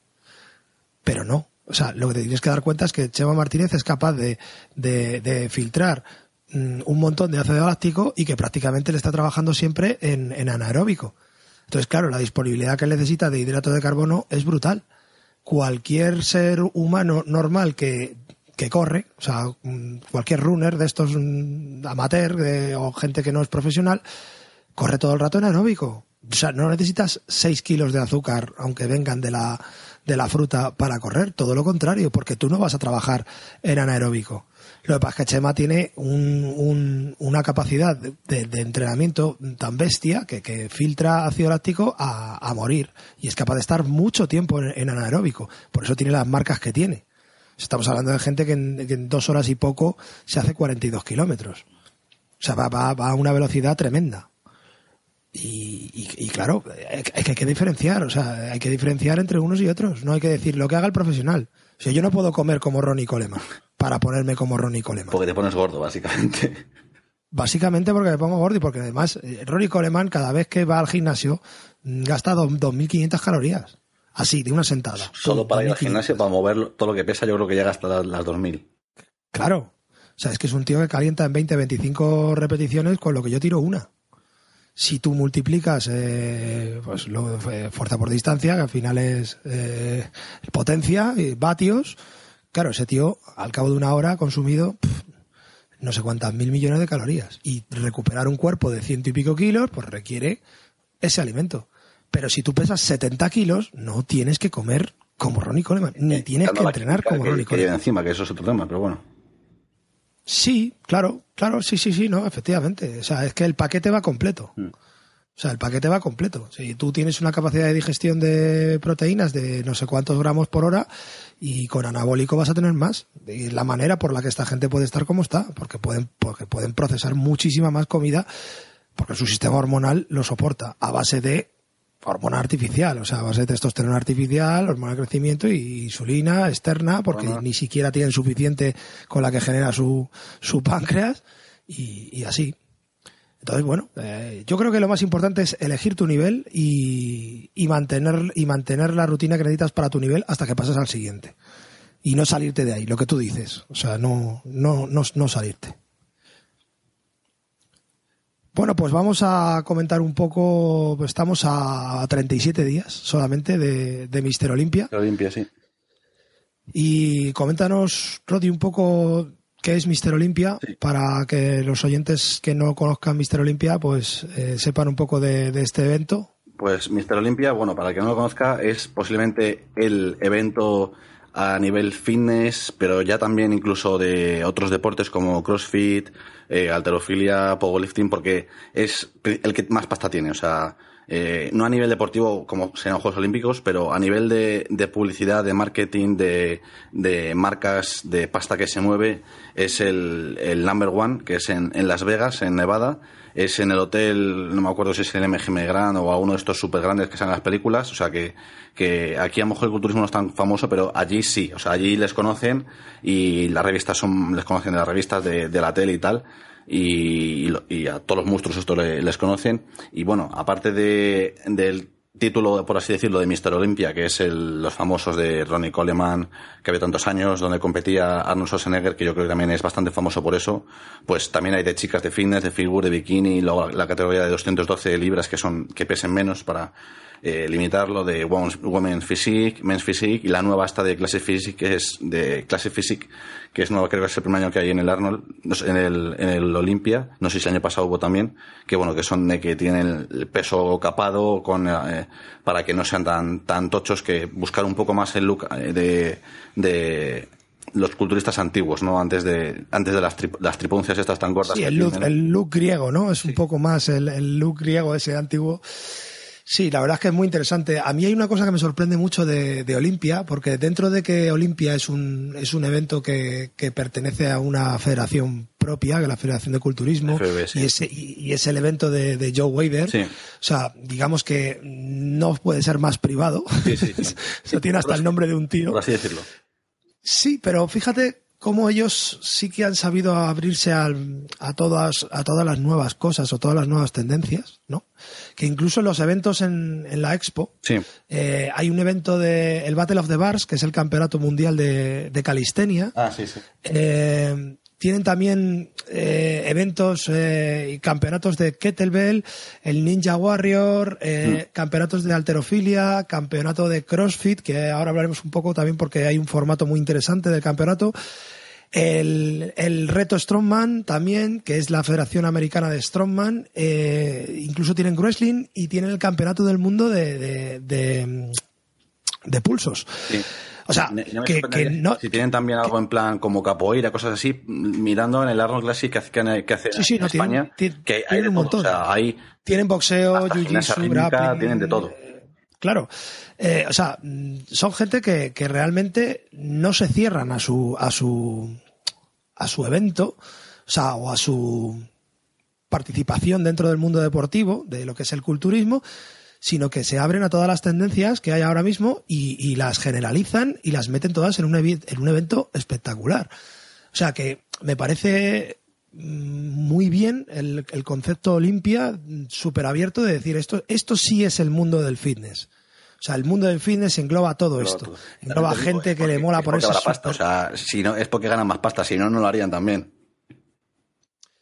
Pero no. O sea, lo que te tienes que dar cuenta es que Chema Martínez es capaz de, de, filtrar un montón de ácido láctico y que prácticamente le está trabajando siempre en, anaeróbico. Entonces, claro, la disponibilidad que necesita de hidrato de carbono es brutal. Cualquier ser humano normal que, que corre, o sea, mm, cualquier runner de estos mm, amateur o gente que no es profesional, corre todo el rato en aeróbico. O sea, no necesitas 6 kilos de azúcar, aunque vengan de la, de la fruta, para correr. Todo lo contrario, porque tú no vas a trabajar en anaeróbico. Lo que pasa es que Chema tiene un- un- una capacidad de, entrenamiento tan bestia que, filtra ácido láctico a, morir. Y es capaz de estar mucho tiempo en, anaeróbico. Por eso tiene las marcas que tiene. Estamos hablando de gente que en, que en dos horas y poco se hace 42 kilómetros. O sea, va, a una velocidad tremenda. Y, y- y claro, es que hay que diferenciar, o sea, hay que diferenciar entre unos y otros. No hay que decir lo que haga el profesional. Sea, yo no puedo comer como Ronnie Coleman para ponerme como Ronnie Coleman. Porque te pones gordo, básicamente. Básicamente porque me pongo gordo y porque además eh, Ronnie Coleman cada vez que va al gimnasio mm, gasta do- 2.500 calorías. Así, de una sentada. Solo para ir al 2.500. gimnasio, para mover todo lo que pesa, yo creo que llega hasta las, las 2000. Claro. O sea, es que es un tío que calienta en 20, 25 repeticiones con lo que yo tiro una. Si tú multiplicas eh, pues lo, eh, fuerza por distancia, que al final es eh, potencia, y vatios, claro, ese tío al cabo de una hora ha consumido no sé cuántas mil millones de calorías. Y recuperar un cuerpo de ciento y pico kilos, pues requiere ese alimento. Pero si tú pesas 70 kilos, no tienes que comer como Ronnie Coleman, ni tienes que entrenar como Ronnie Coleman. encima, que eso es otro tema, pero bueno. Sí, claro, claro, sí, sí, sí, no, efectivamente. O sea, es que el paquete va completo. Mm. O sea, el paquete va completo. Si tú tienes una capacidad de digestión de proteínas de no sé cuántos gramos por hora y con anabólico vas a tener más. Y la manera por la que esta gente puede estar como está, porque pueden, porque pueden procesar muchísima más comida, porque su sistema hormonal lo soporta a base de hormona artificial, o sea, a base de testosterona artificial, hormona de crecimiento y insulina externa, porque Bueno. ni siquiera tienen suficiente con la que genera su, su páncreas y, y así. Entonces, bueno, eh, yo creo que lo más importante es elegir tu nivel y, y mantener y mantener la rutina que necesitas para tu nivel hasta que pases al siguiente. Y no salirte de ahí, lo que tú dices. O sea, no, no, no, no salirte. Bueno, pues vamos a comentar un poco, pues estamos a 37 días solamente de, de Mister Olimpia. Lo limpia, sí. Y coméntanos, Rodi, un poco qué es Mister Olimpia Sí. para que los oyentes que no conozcan Mister Olimpia pues eh, sepan un poco de, de este evento. Pues Mister Olympia, bueno, para el que no lo conozca, es posiblemente el evento a nivel fitness, pero ya también incluso de otros deportes como CrossFit, eh, alterofilia, powerlifting, porque es el que más pasta tiene. O sea, eh, no a nivel deportivo como sean Juegos Olímpicos, pero a nivel de, de publicidad, de marketing, de, de marcas, de pasta que se mueve, es el, el number one, que es en, en Las Vegas, en Nevada. Es en el hotel, no me acuerdo si es el MGM Grand o a uno de estos súper grandes que salen las películas. O sea que, que aquí a lo mejor el culturismo no es tan famoso, pero allí sí. O sea, allí les conocen y las revistas son, les conocen de las revistas de, de la tele y tal. Y, y a todos los monstruos esto le- les conocen. Y bueno, aparte de, del título, por así decirlo, de Mister Olympia, que es el, los famosos de Ronnie Coleman, que había tantos años, donde competía Arnold Schwarzenegger, que yo creo que también es bastante famoso por eso, pues también hay de chicas de fitness, de figure, de bikini, luego la categoría de 212 libras que son, que pesen menos para, eh, limitarlo de Women's Physique, Men's Physique y la nueva esta de Classic Physique que es de Classic Physique que es nueva, creo que es el primer año que hay en el Arnold, en el, en el Olympia, no sé si el año pasado hubo también, que bueno, que son de que tienen el peso capado con, eh, para que no sean tan, tan tochos que buscar un poco más el look eh, de, de los culturistas antiguos, ¿no? Antes de, antes de las, las tripuncias estas tan gordas. Sí, el, look, el look griego, ¿no? Es un poco más el, el look griego ese antiguo Sí, la verdad es que es muy interesante. A mí hay una cosa que me sorprende mucho de, de Olimpia, porque dentro de que Olimpia es un, es un evento que, que pertenece a una federación propia, que es la Federación de Culturismo, y, es, y, es el evento de, de Joe Waver, o sea, digamos que no puede ser más privado. Sí, sí, sí. (laughs) tiene hasta el nombre de un tío. Por así decirlo. Sí, pero fíjate cómo ellos sí que han sabido abrirse a, todas, a todas las nuevas cosas o todas las nuevas tendencias, ¿no? Que incluso en los eventos en, la Expo, eh, hay un evento de el Battle of the Bars, que es el campeonato mundial de, de calistenia. Ah, sí, sí. Eh, tienen también eh, eventos y campeonatos de kettlebell, el Ninja Warrior, mm. campeonatos de alterofilia, campeonato de CrossFit, que ahora hablaremos un poco también porque hay un formato muy interesante del campeonato. El, el, reto Strongman también, que es la Federación Americana de Strongman, eh, incluso tienen wrestling y tienen el Campeonato del Mundo de, de, de, de pulsos. O sea, que, que, no, si tienen también algo en plan como capoeira, cosas así, mirando en el Arnold Classic que, hace, que hace sí, sí, en España, tienen, que hay un montón. O sea, hay tienen boxeo, jiu-jitsu, grappling, tienen de todo. Claro, eh, o sea, son gente que, que realmente no se cierran a su, a su, a su evento, o sea, o a su participación dentro del mundo deportivo, de lo que es el culturismo, sino que se abren a todas las tendencias que hay ahora mismo y, las generalizan y las meten todas en un, en un evento espectacular. O sea que me parece mm, muy bien el, el concepto Olimpia súper abierto de decir esto, esto sí es el mundo del fitness. O sea, el mundo del fitness engloba todo esto. Engloba gente que le mola por eso. Pasta. O sea, si no, es porque ganan más pasta, si no, no lo harían también.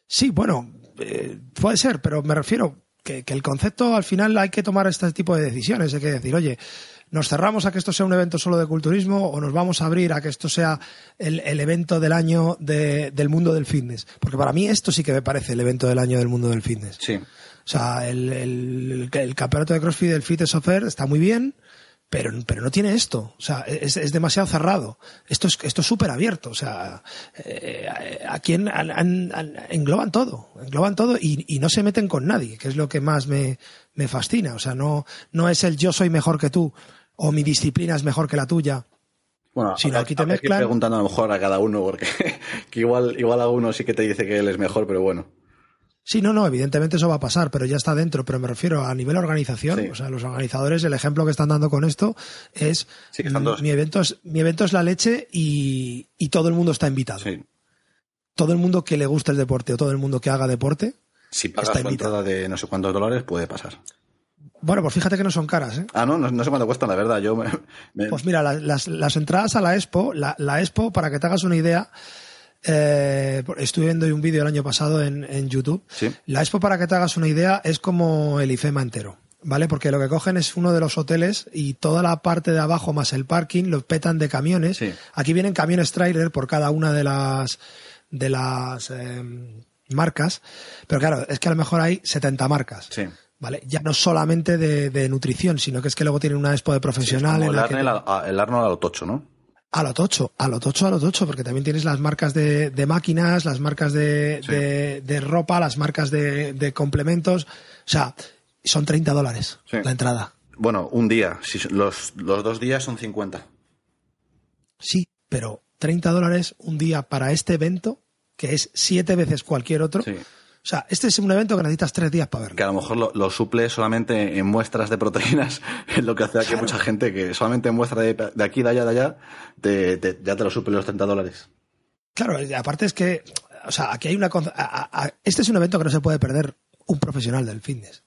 Sí, bueno, eh, puede ser, pero me refiero que, el concepto al final hay que tomar este tipo de decisiones. Hay que decir, oye, ¿nos cerramos a que esto sea un evento solo de culturismo o nos vamos a abrir a que esto sea el, evento del año del mundo del fitness? Porque para mí esto sí que me parece el evento del año del mundo del fitness. Sí. O sea, el, el, campeonato de CrossFit del Fit Software está muy bien, pero, pero no tiene esto. O sea, es, es demasiado cerrado. Esto es esto es súper abierto. O sea, eh, aquí engloban todo, engloban todo y, y, no se meten con nadie, que es lo que más me, me fascina. O sea, no, no es el yo soy mejor que tú o mi disciplina es mejor que la tuya. Bueno, sino aquí te mezclan. preguntando a lo mejor a cada uno, porque (laughs) que igual, igual a uno sí que te dice que él es mejor, pero bueno. Sí, no, no, evidentemente eso va a pasar, pero ya está dentro. Pero me refiero a nivel organización, o sea, los organizadores, el ejemplo que están dando con esto es mi evento es mi evento es la leche y, y todo el mundo está invitado. Todo el mundo que le guste el deporte o todo el mundo que haga deporte. Si pagas está entrada de no sé cuántos dólares, puede pasar. Bueno, pues fíjate que no son caras, ¿eh? Ah, no, no, sé cuánto cuestan, la verdad. Yo Pues mira, las, las, entradas a la Expo, la, la Expo, para que te hagas una idea, eh, estuve viendo un vídeo el año pasado en, en YouTube. La Expo, para que te hagas una idea, es como el IFEMA entero. ¿Vale? Porque lo que cogen es uno de los hoteles y toda la parte de abajo más el parking lo petan de camiones. Aquí vienen camiones trailer por cada una de las de las em, marcas. Pero claro, es que a lo mejor hay 70 marcas. ¿Vale? Ya no solamente de, nutrición, sino que es que luego tienen una expo de profesional. el, Arnold, a lo tocho, ¿no? A lo tocho, a lo tocho, a lo tocho, porque también tienes las marcas de, de máquinas, las marcas de, de, ropa, las marcas de, complementos. O sea, son 30 dólares la entrada. Bueno, un día. Si los, los dos días son 50. Sí, pero 30 dólares un día para este evento, que es siete veces cualquier otro. Sí o sea, este es un evento que necesitas tres días para verlo. Que a lo mejor lo, suple solamente en muestras de proteínas, (laughs) es lo que hace aquí mucha gente que solamente en muestras de, aquí, de allá, de allá, ya te lo suple los 30 dólares. Claro, aparte es que, o sea, aquí hay una... este es un evento que no se puede perder un profesional del fitness.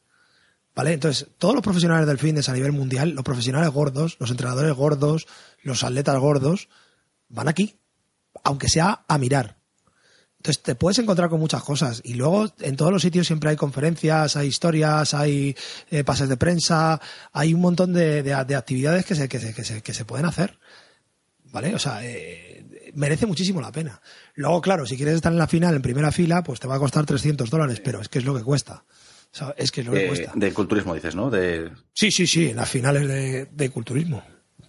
¿Vale? Entonces, todos los profesionales del fitness a nivel mundial, los profesionales gordos, los entrenadores gordos, los atletas gordos, van aquí, aunque sea a mirar. Entonces te puedes encontrar con muchas cosas y luego en todos los sitios siempre hay conferencias, hay historias, hay eh, pases de prensa, hay un montón de, actividades que se, que, se, que, se, pueden hacer. ¿Vale? O sea, eh, merece muchísimo la pena. Luego, claro, si quieres estar en la final, en primera fila, pues te va a costar 300 dólares, pero es que es lo que cuesta. es que es lo que cuesta. De culturismo dices, ¿no? De... Sí, sí, sí, en las finales de, de culturismo.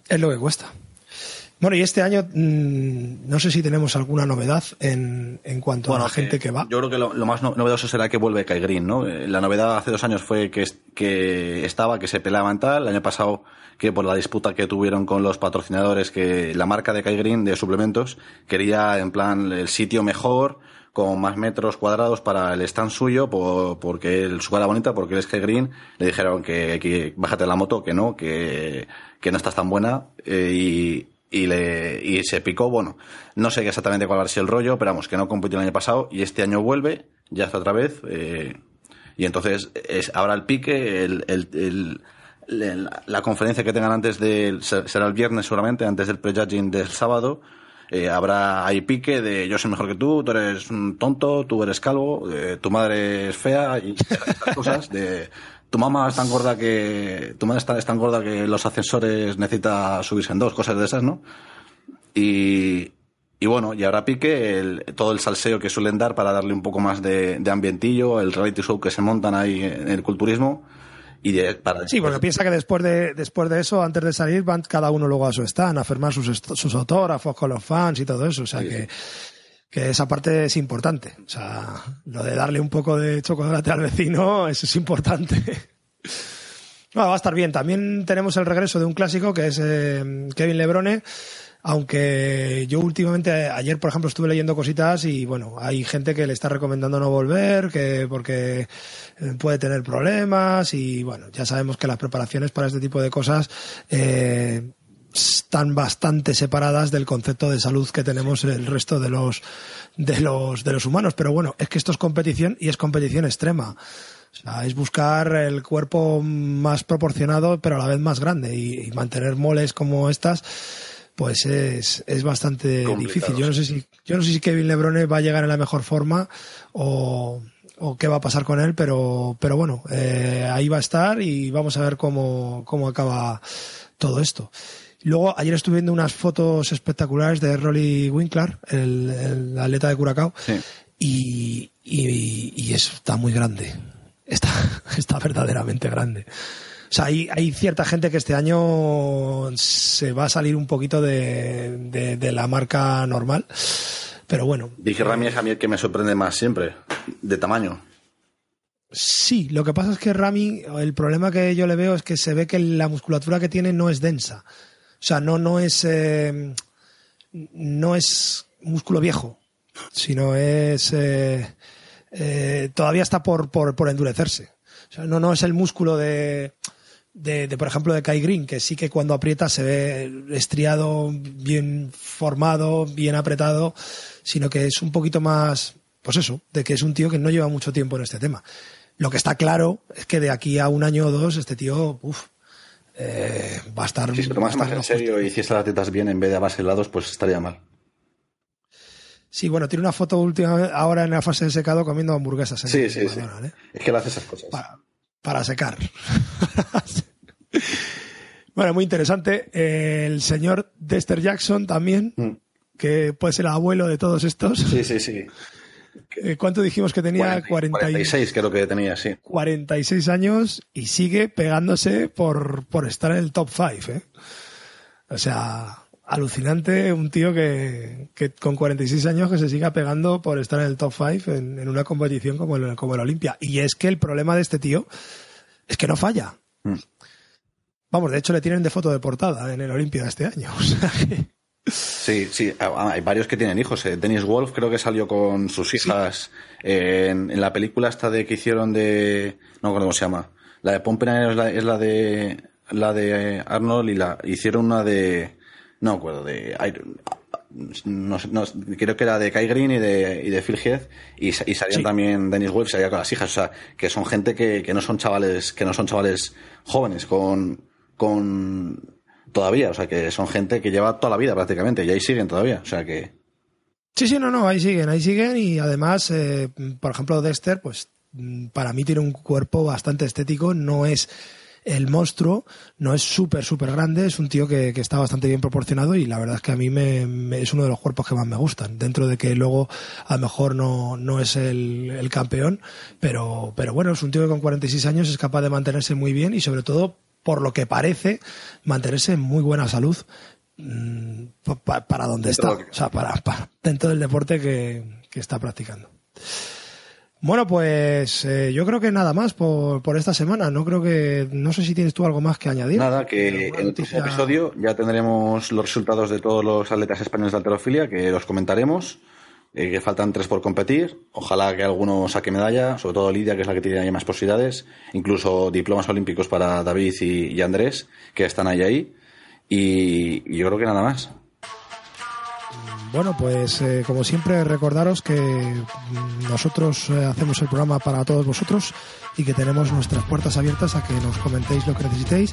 Es lo que cuesta. Bueno, y este año mm, no sé si tenemos alguna novedad en, en cuanto a la gente que va. Yo creo que lo, más novedoso será que vuelve Kai Green, ¿no? Eh, la novedad hace dos años fue que, que estaba, que se peleaban tal. El año pasado que por la disputa que tuvieron con los patrocinadores, que la marca de Kai Green de suplementos quería en plan el sitio mejor, con más metros cuadrados para el stand suyo, porque él, su cara bonita, porque él es Kai Green, le dijeron que, que bájate la moto, que no, que, que no estás tan buena, eh, y, y, le, y se picó, bueno, no sé exactamente cuál va a ser el rollo, pero vamos, que no compitió el año pasado y este año vuelve, ya está otra vez, eh, y entonces es ahora el pique, el, el, la conferencia que tengan antes de, será el viernes seguramente, antes del prejudging del sábado, eh, habrá ahí pique de yo soy mejor que tú, tú eres un tonto, tú eres calvo, eh, tu madre es fea y (laughs) estas cosas de tu mamá es tan gorda que tu madre es tan, gorda que los ascensores necesita subirse en dos, cosas de esas, ¿no? Y, y bueno, y ahora pique el, todo el salseo que suelen dar para darle un poco más de, de ambientillo, el reality show que se montan ahí en el culturismo. Y de, para sí, porque piensa que después de, después de eso, antes de salir, van cada uno luego a su stand a firmar sus, sus autógrafos con los fans y todo eso. O sea que que esa parte es importante. O sea, lo de darle un poco de chocolate al vecino, es importante. (laughs) va a estar bien. También tenemos el regreso de un clásico que es eh, Kevin Lebrone. Aunque yo últimamente, ayer por ejemplo estuve leyendo cositas y bueno, hay gente que le está recomendando no volver, que porque eh, puede tener problemas y bueno, ya sabemos que las preparaciones para este tipo de cosas eh, están bastante separadas del concepto de salud que tenemos el resto de los de los de los humanos. Pero bueno es que esto es competición y es competición extrema. O sea, es buscar el cuerpo más proporcionado pero a la vez más grande. Y, mantener moles como estas pues es, es bastante difícil. Yo no sé si yo no sé si Kevin Lebrone va a llegar en la mejor forma o o qué va a pasar con él, pero, pero bueno, eh, ahí va a estar y vamos a ver cómo, cómo acaba todo esto. Luego, ayer estuve viendo unas fotos espectaculares de Rolly Winkler, el, atleta de Curacao, y, y, está muy grande. Está, (laughs) está verdaderamente grande. O sea, hay, hay, cierta gente que este año se va a salir un poquito de, de, la marca normal. Pero bueno. Dije Rami es a mí el que me sorprende más siempre, de tamaño. Sí, lo que pasa es que Rami, el problema que yo le veo es que se ve que la musculatura que tiene no es densa. O sea, no, no es eh, no es músculo viejo, sino es eh, eh, todavía está por, por, por, endurecerse. O sea, no, no es el músculo de, de, por ejemplo, de Kai Green, que sí que cuando aprieta se ve estriado, bien formado, bien apretado, sino que es un poquito más, pues eso, de que es un tío que no lleva mucho tiempo en este tema. Lo que está claro es que de aquí a un año o dos este tío, uff, eh, va a estar. Si se tomas más en serio y hiciese las tetas bien en vez de a base helados, pues estaría mal. Sí, bueno, tiene una foto última ahora en la fase de secado comiendo hamburguesas. sí, sí, sí. Es que él hace esas cosas. Para, secar. (laughs) bueno, muy interesante. el señor Dexter Jackson también, mm. que puede ser el abuelo de todos estos. Sí, sí, sí. Eh, ¿Cuánto dijimos que tenía? 46 creo que tenía, sí. 46 años y sigue pegándose por, por estar en el top 5, ¿eh? O sea, alucinante un tío que, que, con 46 años que se siga pegando por estar en el top 5 en, una competición como el, como el Olimpia. Y es que el problema de este tío es que no falla. Mm. Vamos, de hecho le tienen de foto de portada en el Olimpia este año. (laughs) O sea que Sí, sí, ah, hay varios que tienen hijos. Eh. Dennis Wolf creo que salió con sus hijas en, la película esta de que hicieron de... No recuerdo cómo se llama. La de Pompenay es la, es la de la de Arnold y la hicieron una de... No me acuerdo, de... no, no, creo que era de Kai Green y de, y de Phil Heath, y, y salían también Dennis Webb, salía con las hijas, o sea, que son gente que, que no son chavales, que no son chavales jóvenes, con, con todavía, o sea, que son gente que lleva toda la vida prácticamente, y ahí siguen todavía, o sea que. Sí, sí, no, no, ahí siguen, ahí siguen, y además, eh, por ejemplo, Dexter, pues para mí tiene un cuerpo bastante estético, no es el monstruo no es súper, súper grande, es un tío que, está bastante bien proporcionado y la verdad es que a mí me, es uno de los cuerpos que más me gustan. Dentro de que luego a lo mejor no, no es el, el campeón, pero, pero bueno, es un tío que con 46 años es capaz de mantenerse muy bien y sobre todo, por lo que parece, mantenerse en muy buena salud mm, para donde está, o sea, para, para, dentro del deporte que, que está practicando. Bueno, pues eh, yo creo que nada más por, por, esta semana. No creo que. No sé si tienes tú algo más que añadir. Nada, que en el próximo episodio ya tendremos los resultados de todos los atletas españoles de alterofilia, que los comentaremos. Eh, que faltan tres por competir. Ojalá que alguno saque medalla, sobre todo Lidia, que es la que tiene más posibilidades. Incluso diplomas olímpicos para David y, Andrés, que están ahí ahí. Y yo creo que nada más. Bueno, pues eh, como siempre recordaros que nosotros eh, hacemos el programa para todos vosotros y que tenemos nuestras puertas abiertas a que nos comentéis lo que necesitéis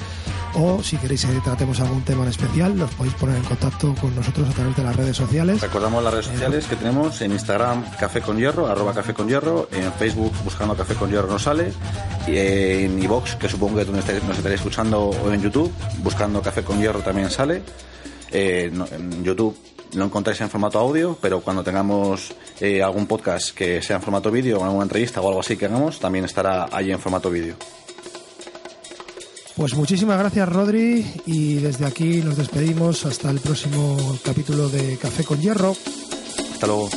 o si queréis que tratemos algún tema en especial, los podéis poner en contacto con nosotros a través de las redes sociales. Recordamos las redes sociales que tenemos en Instagram Café con Hierro, arroba Café con Hierro, en Facebook buscando Café con Hierro nos sale, y en iVox, que supongo que tú nos estaréis escuchando, o en YouTube, buscando Café con Hierro también sale. Eh, en YouTube lo encontráis en formato audio, pero cuando tengamos eh, algún podcast que sea en formato vídeo, alguna entrevista o algo así que hagamos, también estará allí en formato vídeo. Pues muchísimas gracias Rodri y desde aquí nos despedimos hasta el próximo capítulo de Café con Hierro. Hasta luego.